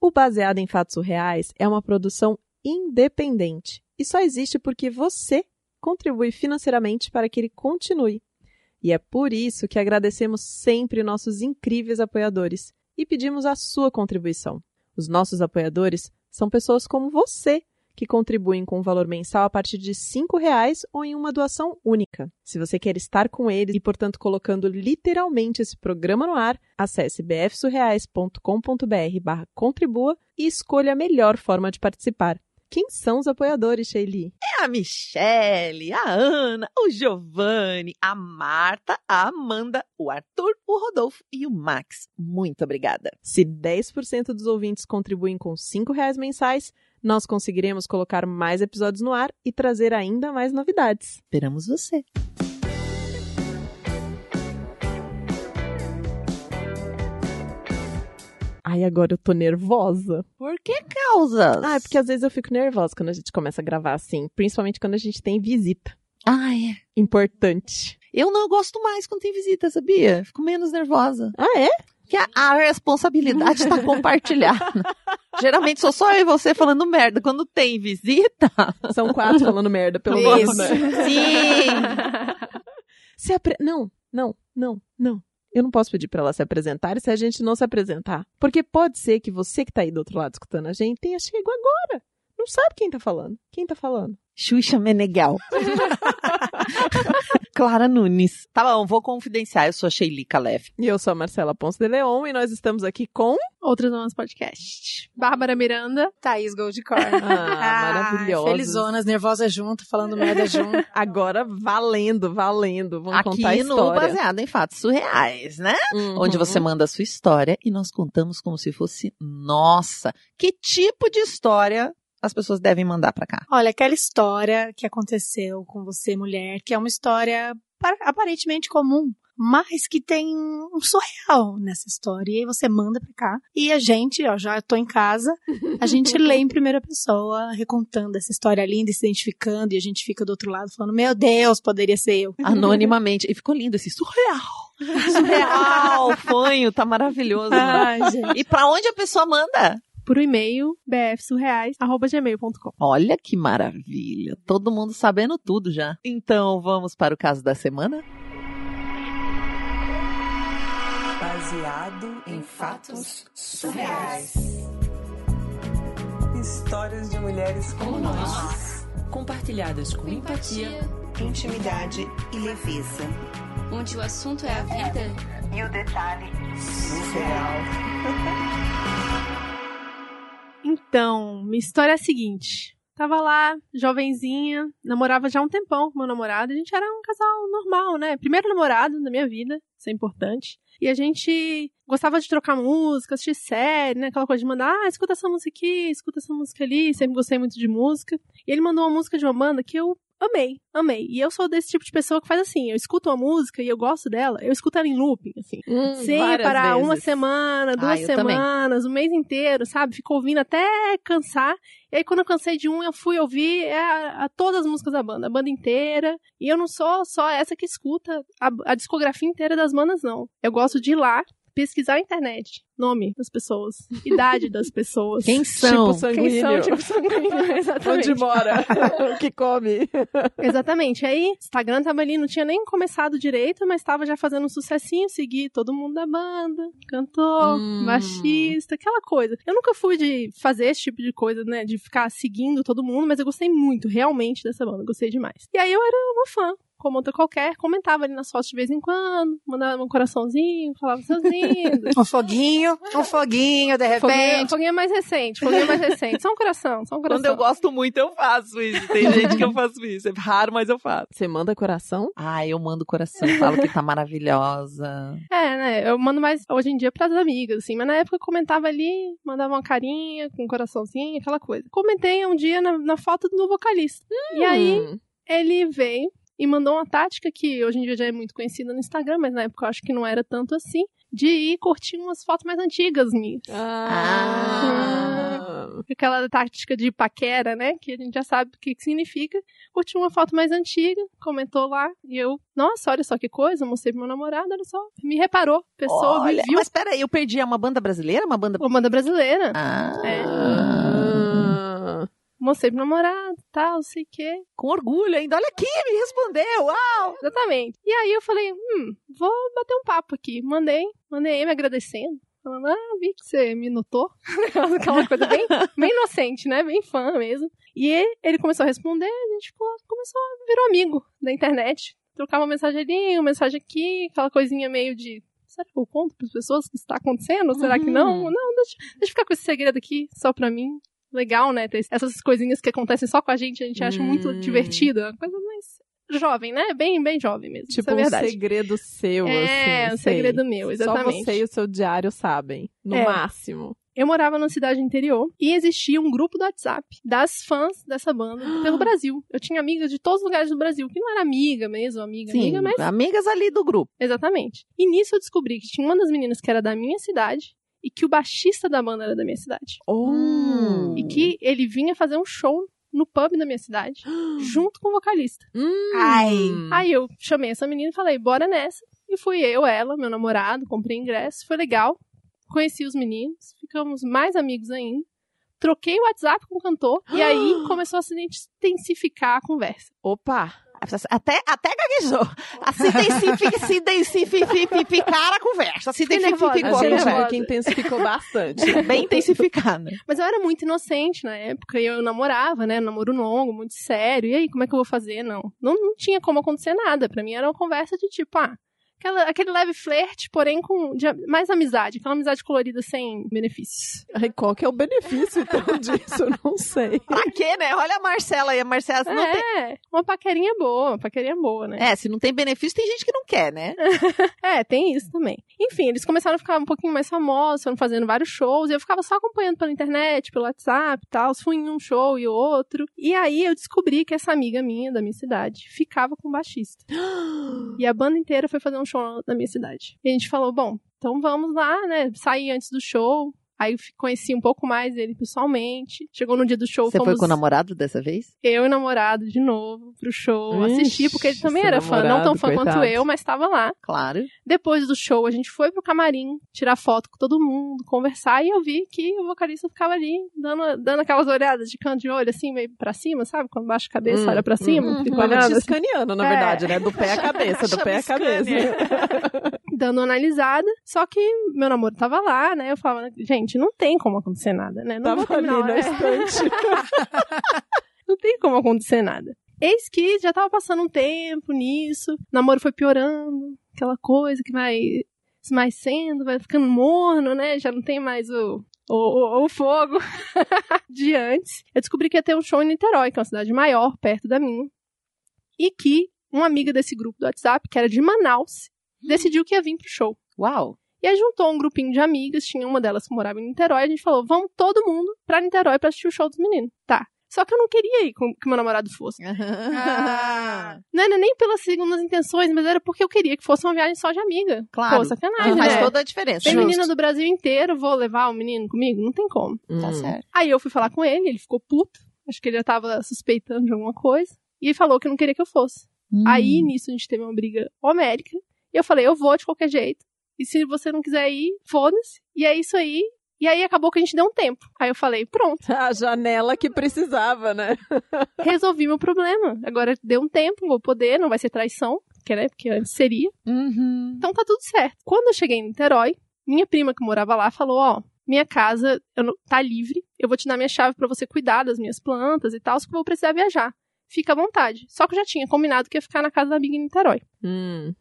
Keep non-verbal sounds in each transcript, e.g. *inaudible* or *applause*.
O Baseado em Fatos Surreais é uma produção independente e só existe porque você contribui financeiramente para que ele continue. E é por isso que agradecemos sempre nossos incríveis apoiadores e pedimos a sua contribuição. Os nossos apoiadores são pessoas como você, que contribuem com um valor mensal a partir de R$ reais ou em uma doação única. Se você quer estar com eles e, portanto, colocando literalmente esse programa no ar, acesse bfsurreais.com.br barra contribua e escolha a melhor forma de participar. Quem são os apoiadores, Sheili? É a Michele, a Ana, o Giovanni, a Marta, a Amanda, o Arthur, o Rodolfo e o Max. Muito obrigada. Se 10% dos ouvintes contribuem com R$ reais mensais, nós conseguiremos colocar mais episódios no ar e trazer ainda mais novidades. Esperamos você. Ai, agora eu tô nervosa. Por que causas? Ah, é porque às vezes eu fico nervosa quando a gente começa a gravar assim, principalmente quando a gente tem visita. Ah, é. Importante. Eu não gosto mais quando tem visita, sabia? Fico menos nervosa. Ah, é? Que a, responsabilidade está *laughs* compartilhada. Geralmente sou só eu e você falando merda. Quando tem visita. São quatro falando merda, pelo menos. Né? Sim. *laughs* Apre... Não, não, não, não. Eu não posso pedir pra ela se apresentar se a gente não se apresentar. Porque pode ser que você que tá aí do outro lado escutando a gente tenha chego agora. Não sabe quem tá falando. Quem tá falando? Xuxa Meneghel. *laughs* Clara Nunes. Tá bom, vou confidenciar. Eu sou a Sheili Calef. E eu sou a Marcela Ponce de Leon e nós estamos aqui com. Outros Nomes Podcast. Bárbara Miranda. Thaís Goldcorn. Ah, maravilhosa. Felizonas, nervosa junto, falando merda junto. *laughs* Agora valendo, valendo. Vamos Aqui contar a no história. Baseado em Fatos Surreais, né? Uhum. Onde você manda a sua história e nós contamos como se fosse nossa. Que tipo de história as pessoas devem mandar pra cá? Olha, aquela história que aconteceu com você, mulher, que é uma história pa- aparentemente comum, mas que tem um surreal nessa história. E aí você manda pra cá. E a gente, ó, já tô em casa, a gente lê em primeira pessoa, recontando essa história linda, e se identificando, e a gente fica do outro lado falando, meu Deus, poderia ser eu. *laughs* Anonimamente. E ficou lindo esse surreal. Surreal. *laughs* Fanho, tá maravilhoso. Ai. E pra onde a pessoa manda? Por e-mail, bfsurreais.gmail.com. Olha que maravilha. Todo mundo sabendo tudo já. Então vamos para o caso da semana? Baseado em fatos surreais. Histórias de mulheres como nós. compartilhadas com empatia, Intimidade e leveza. onde o assunto é a vida E o detalhe surreal. *laughs* Então, minha história é a seguinte. Tava lá, jovenzinha, namorava já um tempão com meu namorado. A gente era um casal normal, né? Primeiro namorado da minha vida, isso é importante. E a gente gostava de trocar música, assistir série, né? Aquela coisa de mandar, ah, escuta essa música aqui, escuta essa música ali. Sempre gostei muito de música. E ele mandou uma música de uma banda que eu amei, amei. E eu sou desse tipo de pessoa que faz assim, eu escuto uma música e eu gosto dela, eu escuto ela em looping, assim. Hum, Sem parar uma vezes. semana, duas Ah, semanas, um mês inteiro, sabe? Fico ouvindo até cansar. E aí, quando eu cansei de um, eu fui ouvir é, a, a todas as músicas da banda, a banda inteira. E eu não sou só essa que escuta a, a discografia inteira das bandas, não. Eu gosto de ir lá, pesquisar na internet. Nome das pessoas, *laughs* idade das pessoas. Quem são? Tipo sanguíneo. Quem são, tipo *laughs* sanguíneo, exatamente. *laughs* Onde mora? o que come? Exatamente. Aí, Instagram tava ali, não tinha nem começado direito, mas tava já fazendo um sucessinho, segui todo mundo da banda, cantor, Hum. baixista, aquela coisa. Eu nunca fui de fazer esse tipo de coisa, né, de ficar seguindo todo mundo, mas eu gostei muito, realmente, dessa banda, gostei demais. E aí eu era uma fã. Como outra qualquer, comentava ali nas fotos de vez em quando, mandava um coraçãozinho, falava seus *laughs* lindos. Um foguinho, um foguinho, de Foguinho, repente. foguinho é mais recente, foguinho mais recente. Só um coração, só um coração. Quando eu gosto muito, eu faço isso. Tem *laughs* gente que eu faço isso. É raro, mas eu faço. Você manda coração? Ah, eu mando coração, falo que tá maravilhosa. *laughs* É, né? Eu mando mais hoje em dia pras amigas, assim. Mas na época eu comentava ali, mandava uma carinha com um coraçãozinho, aquela coisa. Comentei um dia na, na foto do vocalista. E aí Hum. ele veio mandou uma tática que hoje em dia já é muito conhecida no Instagram, mas na época eu acho que não era tanto assim, de ir curtir umas fotos mais antigas minhas. Ah. Aquela tática de paquera, né? Que a gente já sabe o que, que significa. Curti uma foto mais antiga, comentou lá, e eu, nossa, olha só que coisa, mostrei pro meu namorado, olha só, me reparou, pessoa Olha, me viu. mas peraí, eu perdi. É uma banda brasileira? Uma banda. Uma banda brasileira. Ah, É. Ah. Mostrei pro namorado, tal, sei o quê. com orgulho ainda. Olha aqui, me respondeu. Uau! Exatamente. E aí eu falei, hum, vou bater um papo aqui. Mandei, mandei ele agradecendo. Falando, ah, vi que você me notou. *laughs* Aquela coisa bem, bem inocente, né? Bem fã mesmo. E ele, ele começou a responder, a gente ficou, começou a virar amigo da internet. Trocava uma mensagem ali, uma mensagem aqui, aquela coisinha meio de. Será que eu conto para as pessoas o que está acontecendo? Será que não? Uhum. Não, deixa, deixa eu ficar com esse segredo aqui, só pra mim. Legal, né? Ter essas coisinhas que acontecem só com a gente, a gente acha muito Hum. divertido. Uma coisa mais jovem, né? Bem, bem jovem mesmo. Tipo é um verdade. segredo seu, É, assim. um sei. segredo meu, exatamente. Só você e o seu diário sabem. No É. máximo. Eu morava numa cidade interior e existia um grupo do WhatsApp das fãs dessa banda *gasps* pelo Brasil. Eu tinha amigas de todos os lugares do Brasil, que não era amiga mesmo, amiga, Sim, amiga, mas amigas ali do grupo. exatamente. E nisso eu descobri que tinha uma das meninas que era da minha cidade e que o baixista da banda era da minha cidade. Hum. E que ele vinha fazer um show no pub da minha cidade, *gasps* junto com o vocalista. Hum. Ai. Aí eu chamei essa menina e falei, bora nessa. E fui eu, ela, meu namorado, comprei ingresso, foi legal. Conheci os meninos, ficamos mais amigos ainda. Troquei o WhatsApp com o cantor e aí *gasps* começou a se intensificar a conversa. Opa! Até, até gaguejou. A Se intensifica, se intensificar a conversa. Se intensificou A conversa. que intensificou bastante. Bem intensificada. Mas eu era muito inocente na época e eu namorava, né? Namoro longo, muito sério. E aí, como é que eu vou fazer? Não. Não, não tinha como acontecer nada. Pra mim era uma conversa de tipo, ah, aquela, aquele leve flerte, porém com de- mais amizade. Aquela amizade colorida sem benefícios. Ai, qual que é o benefício, então, *laughs* disso? Eu Não sei. Pra quê, né? Olha a Marcela aí. A Marcela, se não tem... é, uma paquerinha boa, uma paquerinha boa, né? É, se não tem benefício, tem gente que não quer, né? *laughs* É, tem isso também. Enfim, eles começaram a ficar um pouquinho mais famosos, foram fazendo vários shows, e eu ficava só acompanhando pela internet, pelo WhatsApp e tal, fui em um show e outro. E aí eu descobri que essa amiga minha, da minha cidade, ficava com o baixista. *gasps* E a banda inteira foi fazer um show na minha cidade. E a gente falou, bom, então vamos lá, né, sair antes do show. Aí conheci um pouco mais ele pessoalmente. Chegou no dia do show, Você foi fomos com o namorado dessa vez? eu e o namorado de novo pro show, Ixi, assistir, porque ele também era fã, não tão namorado, fã quanto coitado. eu, mas estava lá. Claro. Depois do show, a gente foi pro camarim, tirar foto com todo mundo, conversar, e eu vi que o vocalista ficava ali, dando, dando aquelas olhadas de canto de olho, assim, meio pra cima, sabe? Quando baixa a cabeça, Hum, olha pra cima, hum, fica Tava te olhando, assim, escaneando, na É. verdade, né? Do pé à *laughs* cabeça, do pé à cabeça. *laughs* *laughs* dando uma analisada. Só que meu namoro tava lá, né? Eu falava, gente, não tem como acontecer nada, né? Não vou Tava ali na estante. Não tem como acontecer nada. Eis que já tava passando um tempo nisso, o namoro foi piorando, aquela coisa que vai esmaecendo, vai ficando morno, né? Já não tem mais o, o, o, o fogo *laughs* de antes. Eu descobri que ia ter um show em Niterói, que é uma cidade maior, perto da minha, e que uma amiga desse grupo do WhatsApp, que era de Manaus, decidiu que ia vir pro show. Uau. E aí juntou um grupinho de amigas, tinha uma delas que morava em Niterói, a gente falou, vamos todo mundo pra Niterói pra assistir o show dos meninos. Tá. Só que eu não queria ir com que meu namorado fosse. Ah, *laughs* Não era nem pelas segundas intenções, mas era porque eu queria que fosse uma viagem só de amiga. Claro. Pô, sacanagem, faz né? toda a diferença. Tem Justo. menina do Brasil inteiro, vou levar o menino comigo? Não tem como. Tá Hum. certo. Aí eu fui falar com ele, ele ficou puto. Acho que ele já tava suspeitando de alguma coisa. E ele falou que não queria que eu fosse. Hum. Aí, nisso, a gente teve uma briga homérica. E eu falei, eu vou de qualquer jeito. E se você não quiser ir, foda-se. E é isso aí. E aí acabou que a gente deu um tempo. Aí eu falei, pronto, *laughs* A janela que precisava, né? *laughs* resolvi meu problema. Agora deu um tempo, vou poder, não vai ser traição, que, né, porque antes seria. Uhum. Então tá tudo certo. Quando eu cheguei em Niterói, minha prima que morava lá falou, ó, minha casa não- tá livre, eu vou te dar minha chave pra você cuidar das minhas plantas e tal, só que eu vou precisar viajar. Fica à vontade. Só que eu já tinha combinado que ia ficar na casa da amiga em Niterói. Hum.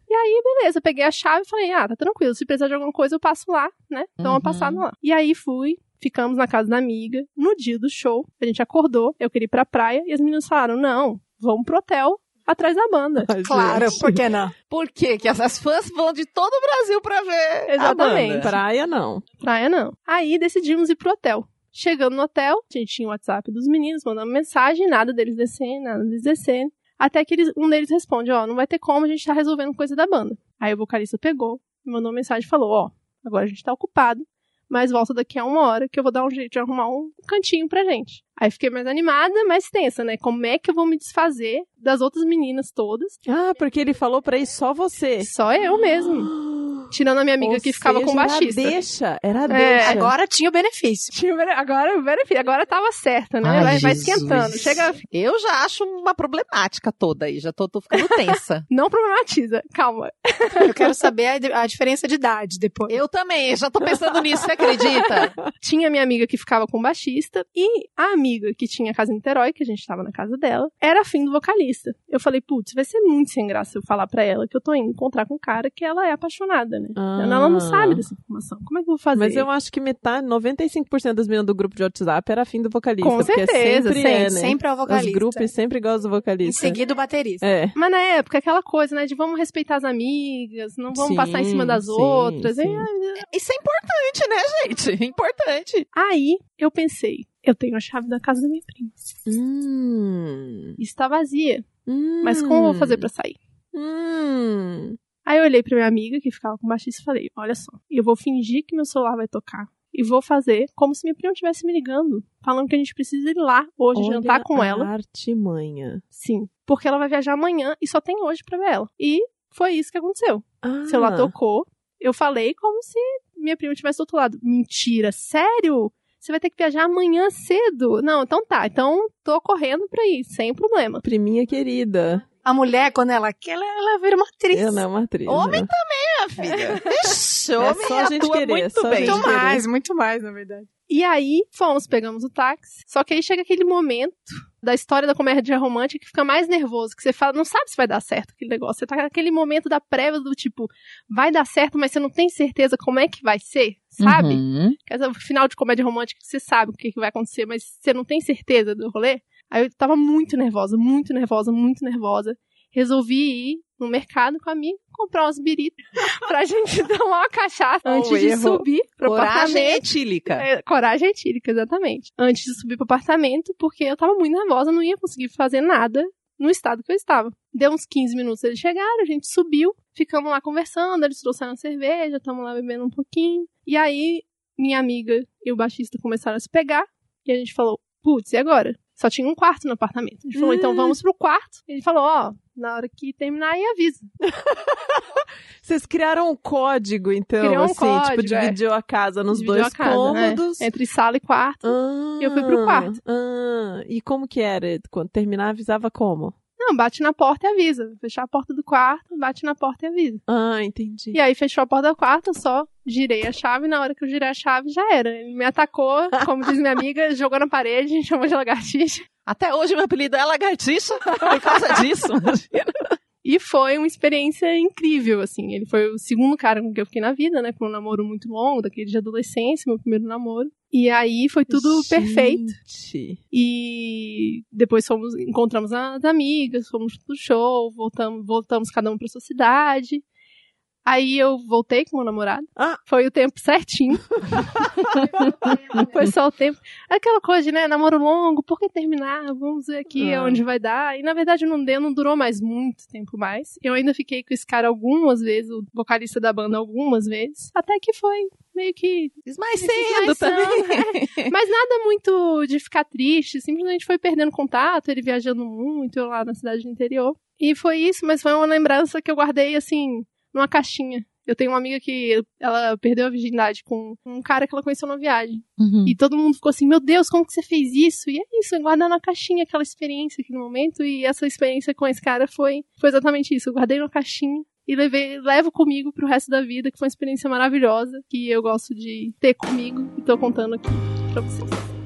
Beleza, peguei a chave e falei, ah, tá tranquilo, se precisar de alguma coisa eu passo lá, né? Uma Uhum. passada lá. E aí fui, ficamos na casa da amiga. No dia do show, a gente acordou, eu queria ir pra praia, e as meninas falaram, não, vamos pro hotel atrás da banda. Ai, Claro, gente. por que não? Por quê? Que essas fãs vão de todo o Brasil pra ver. Exatamente. A banda. Praia, não. Praia não. Aí decidimos ir pro hotel. Chegando no hotel, a gente tinha o WhatsApp dos meninos, mandando mensagem, nada deles descendo, nada deles descendo. Até que eles- um deles responde, ó, não vai ter como, a gente tá resolvendo coisa da banda. Aí o vocalista pegou, me mandou uma mensagem e falou, ó, agora a gente tá ocupado, mas volta daqui a uma hora que eu vou dar um jeito de arrumar um cantinho pra gente. Aí fiquei mais animada, mais tensa, né? Como é que eu vou me desfazer das outras meninas todas? Ah, porque ele falou pra ir só você. Só eu mesmo. *gasps* Tirando a minha amiga Ou que ficava com o seja, baixista. Era deixa, era É, deixa. Agora tinha o benefício. Tinha o bene- Agora, o benefício, agora tava certa, né? Ai, vai, vai esquentando. Chega, Eu já acho uma problemática toda aí, já tô, tô ficando tensa. *laughs* não problematiza. Calma. Eu quero saber a, a diferença de idade depois. Eu também, já tô pensando nisso, você acredita? *laughs* Tinha a minha amiga que ficava com o baixista e a amiga que tinha a casa em Niterói, que a gente tava na casa dela, era afim do vocalista. Eu falei, putz, vai ser muito sem graça eu falar pra ela que eu tô indo encontrar com um cara que ela é apaixonada, né? Ah. Ela não sabe dessa informação. Como é que eu vou fazer? Mas eu acho que metade, 95% das meninas do grupo de WhatsApp era afim do vocalista. Com certeza, sempre sempre, é, né? Sempre é o Os vocalista. grupos sempre gostam do Em vocalista. seguida o baterista. É. Mas na época, aquela coisa, né, de vamos respeitar as amigas, não vamos Sim, passar em cima das sim, outras. sim. E Isso é importante, né, gente? Importante. Aí eu pensei, eu tenho a chave da casa da minha prima. Hum. Está vazia, Hum. mas como eu vou fazer pra sair? Hum. Aí eu olhei pra minha amiga que ficava com baixista e falei: Olha só, eu vou fingir que meu celular vai tocar. E vou fazer como se minha prima estivesse me ligando, falando que a gente precisa ir lá hoje Olha jantar com a ela. Artimanha. Sim, porque ela vai viajar amanhã e só tem hoje pra ver ela. E foi isso que aconteceu. Ah. Celular tocou, eu falei como se minha prima estivesse do outro lado. Mentira, sério? Você vai ter que viajar amanhã cedo? Não, então tá. Então tô correndo pra ir, sem problema. Priminha querida. A mulher, quando ela quer, ela, ela vira uma atriz. Ela é uma atriz. Homem né? minha filha. *laughs* Ixi, homem É só a gente atua querer, muito só a bem. gente Muito querer. mais, muito mais, na verdade. E aí, fomos, pegamos o táxi. Só que aí chega aquele momento da história da comédia romântica que fica mais nervoso, que você fala, não sabe se vai dar certo aquele negócio. Você tá naquele momento da prévia do tipo, vai dar certo, mas você não tem certeza como é que vai ser, sabe? Uhum. Quer dizer, o final de comédia romântica, você sabe o que, que vai acontecer, mas você não tem certeza do rolê. Aí eu tava muito nervosa, muito nervosa, muito nervosa. Resolvi ir no mercado com a minha, comprar umas biritas *laughs* pra gente *laughs* tomar uma cachaça Oh, antes de errou. subir pro Coragem apartamento. etílica. É, coragem etílica, exatamente. Antes de subir pro apartamento, porque eu tava muito nervosa, não ia conseguir fazer nada no estado que eu estava. Deu uns 15 minutos eles chegaram, a gente subiu, ficamos lá conversando, eles trouxeram cerveja, estamos lá bebendo um pouquinho. E aí, minha amiga e o baixista começaram a se pegar, e a gente falou, putz, e agora? Só tinha um quarto no apartamento. A gente falou, então Hum. vamos pro quarto. Ele falou, ó, na hora que terminar aí avisa. *laughs* Vocês criaram um código, então, Criou um assim, tipo, código, é. dividiu a casa nos Dividiu dois casa, cômodos. é, entre sala e quarto. Ah, Eu fui pro quarto. Ah, e como que era? Quando terminar, avisava como? Não, bate na porta e avisa. Fechar a porta do quarto, bate na porta e avisa. Ah, entendi. E aí fechou a porta do quarto, só girei a chave, na hora que eu girei a chave já era. Ele me atacou, como diz minha amiga, *laughs* jogou na parede, *laughs* chamou de lagartixa. Até hoje meu apelido é lagartixa *laughs* por causa disso. imagina. E foi uma experiência incrível, assim. Ele foi o segundo cara com que eu fiquei na vida, né? Foi um namoro muito longo, daquele de adolescência, meu primeiro namoro. E aí foi tudo perfeito. Gente. E depois fomos, encontramos as amigas, fomos pro show, voltamos, voltamos cada um pra sua cidade. Aí eu voltei com o meu namorado. Ah. Foi o tempo certinho. *laughs* Foi só o tempo. Aquela coisa de, né, namoro longo, por que terminar? Vamos ver aqui Ah. onde vai dar. E na verdade não deu, não durou mais muito tempo mais. Eu ainda fiquei com esse cara algumas vezes, o vocalista da banda algumas vezes. Até que foi meio que Esmaecendo também. mas nada muito de ficar triste, simplesmente foi perdendo contato, ele viajando muito, eu lá na cidade do interior. E foi isso, mas foi uma lembrança que eu guardei, assim, numa caixinha. Eu tenho uma amiga que ela perdeu a virgindade com um cara que ela conheceu na viagem. Uhum. E todo mundo ficou assim, meu Deus, como que você fez isso? E é isso, eu guardei na caixinha aquela experiência aqui no momento. E essa experiência com esse cara foi, foi exatamente isso. Eu guardei na caixinha e levei, levo comigo pro resto da vida, que foi uma experiência maravilhosa, que eu gosto de ter comigo e tô contando aqui pra vocês.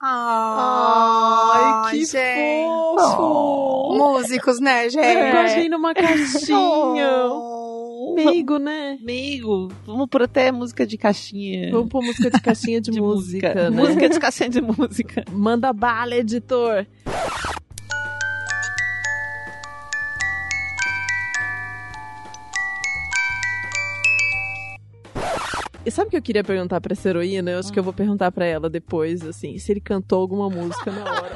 Ai, que gente. fofo! Músicos, né, Eu gente? guardei numa caixinha. Oh. Amigo, né? Amigo, vamos por até música de caixinha. Vamos pôr música de caixinha de, de música, né? Música de caixinha de música. Manda bala, editor. E sabe o que eu queria perguntar pra essa heroína? Eu acho que eu vou perguntar pra ela depois, assim, se ele cantou alguma música na hora.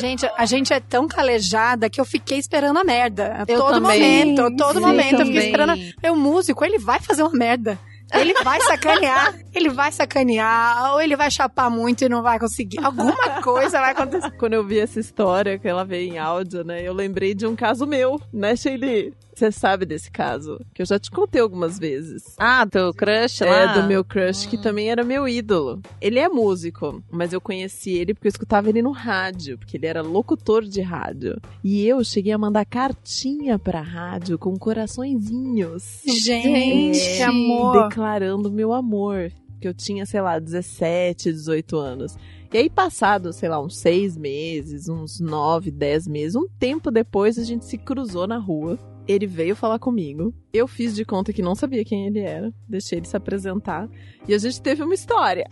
Gente, a gente é tão calejada que eu fiquei esperando a merda. A Eu todo também. momento, todo Sim, momento eu também. fiquei esperando. É o músico, ele vai fazer uma merda. Ele vai sacanear, ele vai sacanear, ou ele vai chapar muito e não vai conseguir. Alguma coisa vai acontecer. Quando eu vi essa história, que ela veio em áudio, né? Eu lembrei de um caso meu, né, Shelly? Você sabe desse caso, que eu já te contei algumas vezes. Ah, teu crush lá? É, do meu crush, que também era meu ídolo. Ele é músico, mas eu conheci ele porque eu escutava ele no rádio, porque ele era locutor de rádio. E eu cheguei a mandar cartinha pra rádio com coraçõezinhos. Gente, É, amor. Declarando meu amor. Que eu tinha, sei lá, 17, 18 anos. E aí, passado, sei lá, uns seis meses, uns nove, dez meses, um tempo depois, a gente se cruzou na rua. Ele veio falar comigo. Eu fiz de conta que não sabia quem ele era. Deixei ele se apresentar. E a gente teve uma história.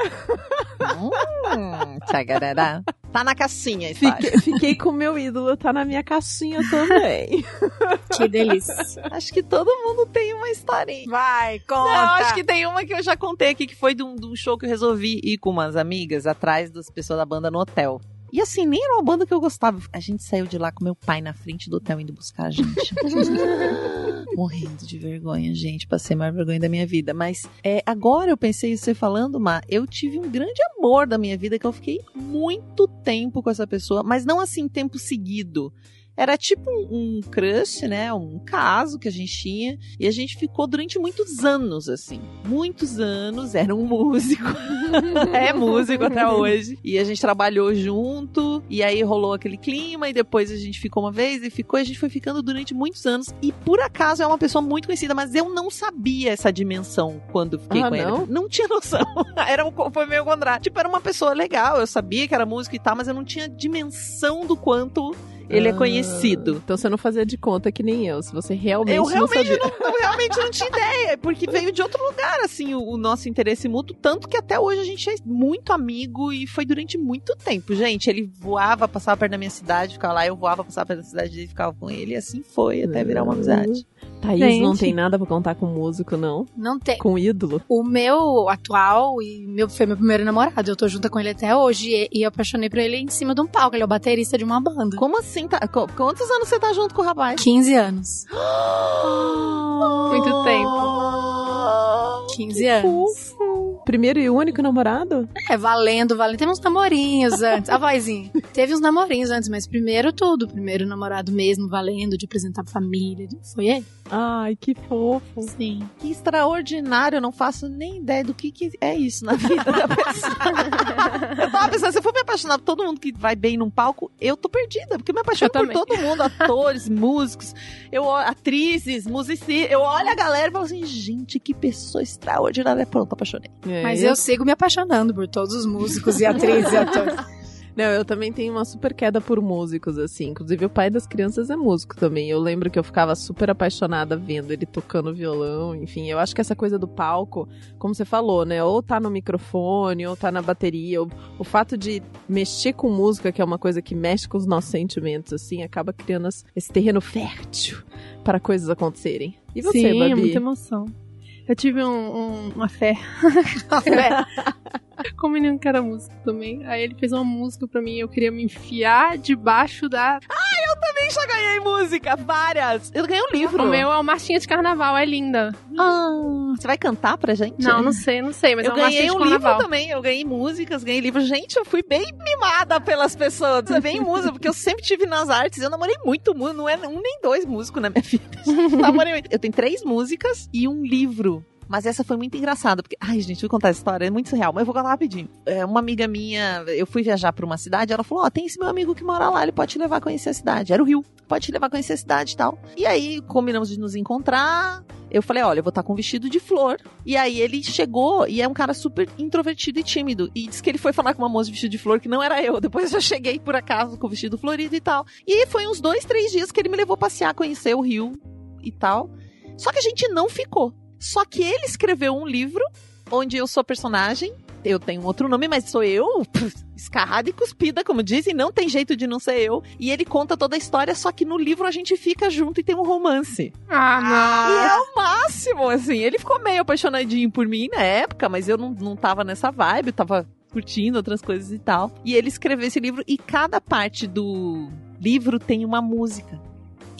Hum, tchagarará. Tá na caixinha a. Fiquei, fiquei com o meu ídolo, tá na minha caixinha também. Que delícia. Acho que todo mundo tem uma historinha. Vai, conta. Não, acho que tem uma que eu já contei aqui, que foi de um, de um show que eu resolvi ir com umas amigas atrás das pessoas da banda no hotel. E assim, nem era uma banda que eu gostava. A gente saiu de lá com meu pai na frente do hotel indo buscar a gente. *laughs* Morrendo de vergonha, gente. Passei a maior vergonha da minha vida. Mas é, agora eu pensei você falando, Má, eu tive um grande amor da minha vida que eu fiquei muito tempo com essa pessoa, mas não assim, tempo seguido. Era tipo um, um crush, né? Um caso que a gente tinha. E a gente ficou durante muitos anos, assim. Muitos anos. Era um músico. *laughs* é músico até hoje. E a gente trabalhou junto. E aí rolou aquele clima. E depois a gente ficou uma vez e ficou. E a gente foi ficando durante muitos anos. E por acaso é uma pessoa muito conhecida. Mas eu não sabia essa dimensão quando fiquei Ah, com não? ele. Não tinha noção. *laughs* era um, foi meio contrário. Tipo, era uma pessoa legal. Eu sabia que era músico e tal. Mas eu não tinha dimensão do quanto ele é Ah, conhecido. Então você não fazia de conta que nem eu, se você realmente Eu não realmente sabia. não, eu realmente não tinha ideia, porque veio de outro lugar, assim, o, o nosso interesse mútuo, tanto que até hoje a gente é muito amigo e foi durante muito tempo, gente. Ele voava, passava perto da minha cidade, ficava lá, eu voava, passava perto da cidade dele, ficava com ele, e assim foi, até virar uma amizade. Thaís Gente. não tem nada pra contar com músico, não. Não tem. Com ídolo. O meu atual e meu, foi meu primeiro namorado. Eu tô junta com ele até hoje e, e eu apaixonei por ele em cima de um palco. Ele é o baterista de uma banda. Como assim? Tá, qu- quantos anos você tá junto com o rapaz? 15 anos. *gasps* Muito tempo. 15 anos. Primeiro e único namorado? É, valendo, valendo. Teve uns namorinhos *laughs* antes. A vozinha. Teve uns namorinhos antes, mas primeiro tudo. Primeiro namorado mesmo, valendo, de apresentar pra família. Foi ele? Ai, que fofo. Sim. Que extraordinário, eu não faço nem ideia do que, que é isso na vida da *laughs* pessoa. eu tava pensando, se eu for me apaixonar por todo mundo que vai bem num palco, eu tô perdida, porque eu me apaixono Eu por todo mundo, atores, *laughs* músicos, eu, atrizes, musicistas, eu olho a galera e falo assim, gente, que pessoa extraordinária. Pronto, apaixonei. É, Mas eu sigo me apaixonando por todos os músicos e atrizes e *laughs* atores. Não, eu também tenho uma super queda por músicos, assim. Inclusive, o pai das crianças é músico também. Eu lembro que eu ficava super apaixonada vendo ele tocando violão. Enfim, eu acho que essa coisa do palco, como você falou, né? Ou tá no microfone, ou tá na bateria. ou- o fato de mexer com música, que é uma coisa que mexe com os nossos sentimentos, assim, acaba criando esse terreno fértil para coisas acontecerem. E você, Sim, é Babi? muita emoção. Eu tive um, um- uma fé com um menino que era músico também. Aí ele fez uma música pra mim, eu queria me enfiar debaixo da. Também já ganhei música, várias. Eu ganhei um livro. O meu é uma marchinha de carnaval, é linda. Ah, você vai cantar pra gente? Não, não sei, não sei, mas eu é ganhei um livro também, eu ganhei músicas, ganhei livros. Gente, eu fui bem mimada pelas pessoas. Eu bem música, porque eu sempre tive nas artes. Eu namorei muito músico, não é um nem dois músicos na minha *laughs* vida. namorei muito. Eu tenho três músicas e um livro. Mas essa foi muito engraçada, porque. Ai, gente, vou contar essa história, é muito surreal, mas eu vou contar rapidinho. É, uma amiga minha, eu fui viajar pra uma cidade, ela falou: Ó, tem esse meu amigo que mora lá, ele pode te levar a conhecer a cidade. Era o Rio, pode te levar a conhecer a cidade e tal. E aí, combinamos de nos encontrar. Eu falei, olha, eu vou estar com um vestido de flor. E aí ele chegou e é um cara super introvertido e tímido. E disse que ele foi falar com uma moça de vestido de flor que não era eu. Depois eu cheguei por acaso com o vestido florido e tal. E foi uns dois, três dias que ele me levou passear, conhecer o Rio e tal. Só que a gente não ficou. Só que ele escreveu um livro onde eu sou personagem. Eu tenho outro nome, mas sou eu. Escarrada e cuspida, como dizem, não tem jeito de não ser eu. E ele conta toda a história, só que no livro a gente fica junto e tem um romance. Ah, E é o máximo, assim. Ele ficou meio apaixonadinho por mim na época, mas eu não, não tava nessa vibe, eu tava curtindo outras coisas e tal. E ele escreveu esse livro e cada parte do livro tem uma música.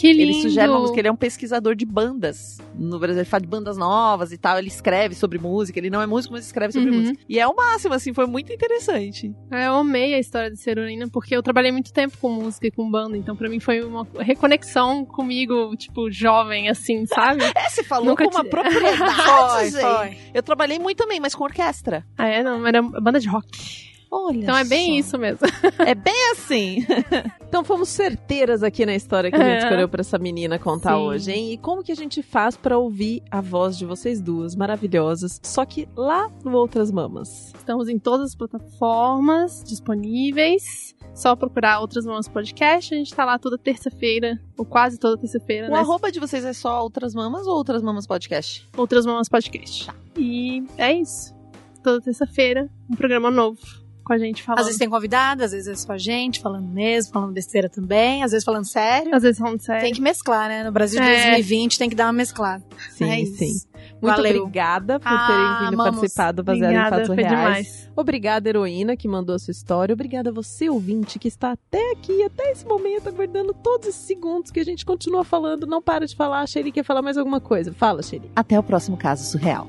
Que lindo. Ele sugere uma música, ele é um pesquisador de bandas. No Brasil, ele fala de bandas novas e tal. Ele escreve sobre música. Ele não é músico, mas escreve sobre Uhum. música. E é o máximo, assim, foi muito interessante. É, Eu amei a história de ser heroína, porque eu trabalhei muito tempo com música e com banda, então pra mim foi uma reconexão comigo, tipo, jovem, assim, sabe? *laughs* É, você falou Nunca com uma te- propriedade, *laughs* Foi, gente. foi. Eu trabalhei muito também, mas com orquestra. ah, é? Não, era banda de rock. Olha Então é bem só. isso mesmo. *laughs* É bem assim. *laughs* Então fomos certeiras aqui na história que a gente É. escolheu pra essa menina contar Sim. hoje, hein? E como que a gente faz pra ouvir a voz de vocês duas maravilhosas, só que lá no Outras Mamas? Estamos em todas as plataformas disponíveis. Só procurar Outras Mãos Podcast. A gente tá lá toda terça-feira, ou quase toda terça-feira, O né? arroba de vocês é só Outras Mamas ou Outras Mamas Podcast? Outras Mãos Podcast. E é isso. Toda terça-feira, um programa novo com a gente falando. Às vezes tem convidado, às vezes é só a gente falando mesmo, falando besteira também, às vezes falando sério. Às vezes falando sério. Tem que mesclar, né? No Brasil de É. 2020 tem que dar uma mesclada. Sim, É sim. Muito Valeu. obrigada por Ah, terem vindo amamos. participar do Baseado em Obrigada, Fatos foi Reais. demais. Obrigada, heroína, que mandou a sua história. Obrigada a você, ouvinte, que está até aqui, até esse momento, aguardando todos esses segundos que a gente continua falando. Não para de falar. A Sherry quer falar mais alguma coisa. Fala, Sherry. Até o próximo caso surreal.